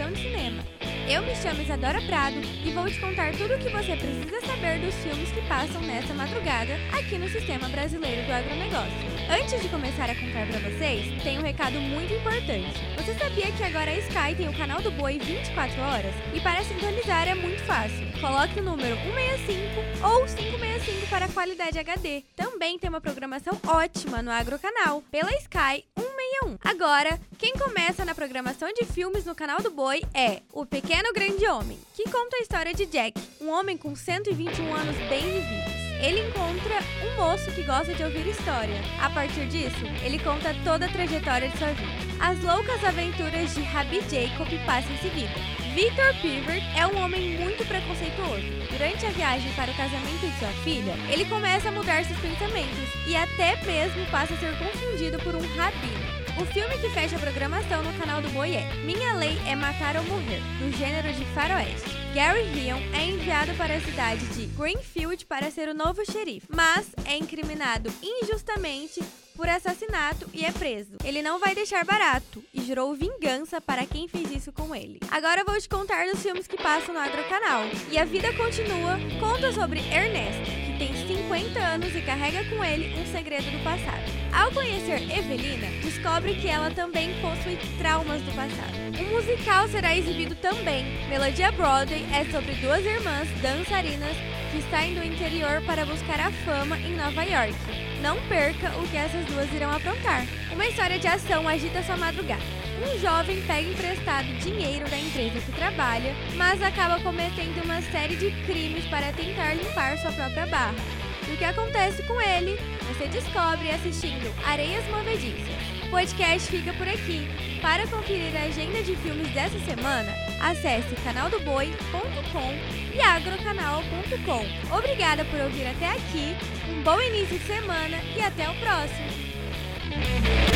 produção de cinema. Eu me chamo Isadora Prado e vou te contar tudo o que você precisa saber dos filmes que passam nessa madrugada aqui no Sistema Brasileiro do Agronegócio. Antes de começar a contar para vocês, tem um recado muito importante. Você sabia que agora a Sky tem o canal do Boi 24 horas? E para sintonizar é muito fácil. Coloque o número 165 ou 565 para qualidade HD. Também tem uma programação ótima no Agrocanal, pela Sky 161. Agora, quem começa na programação de filmes no canal do Boi é O Pequeno Grande Homem, que conta a história de Jack, um homem com 121 anos bem vividos. Ele encontra um moço que gosta de ouvir história. A partir disso, ele conta toda a trajetória de sua vida. As loucas aventuras de Rabi Jacob passam em seguida. Victor Pivert é um homem muito preconceituoso. Durante a viagem para o casamento de sua filha, ele começa a mudar seus pensamentos e até mesmo passa a ser confundido por um rabino. O filme que fecha a programação no canal do Boi é Minha Lei é Matar ou Morrer, do gênero de faroeste. Gary Hion é enviado para a cidade de Greenfield para ser o novo xerife, mas é incriminado injustamente por assassinato e é preso. Ele não vai deixar barato e jurou vingança para quem fez isso com ele. Agora vou te contar dos filmes que passam no Agrocanal. E a vida continua conta sobre Ernesto, que tem 50 anos e carrega com ele um segredo do passado. Ao conhecer Evelina, descobre que ela também possui traumas do passado. Um musical será exibido também. Melodia Broadway é sobre duas irmãs dançarinas que saem do interior para buscar a fama em Nova York. Não perca o que essas duas irão aprontar. Uma história de ação agita sua madrugada. Um jovem pega emprestado dinheiro da empresa que trabalha, mas acaba cometendo uma série de crimes para tentar limpar sua própria barra. E o que acontece com ele, você descobre assistindo Areias Movediças. O podcast fica por aqui. Para conferir a agenda de filmes dessa semana, acesse canaldoboi.com e agrocanal.com. Obrigada por ouvir até aqui, um bom início de semana e até o próximo!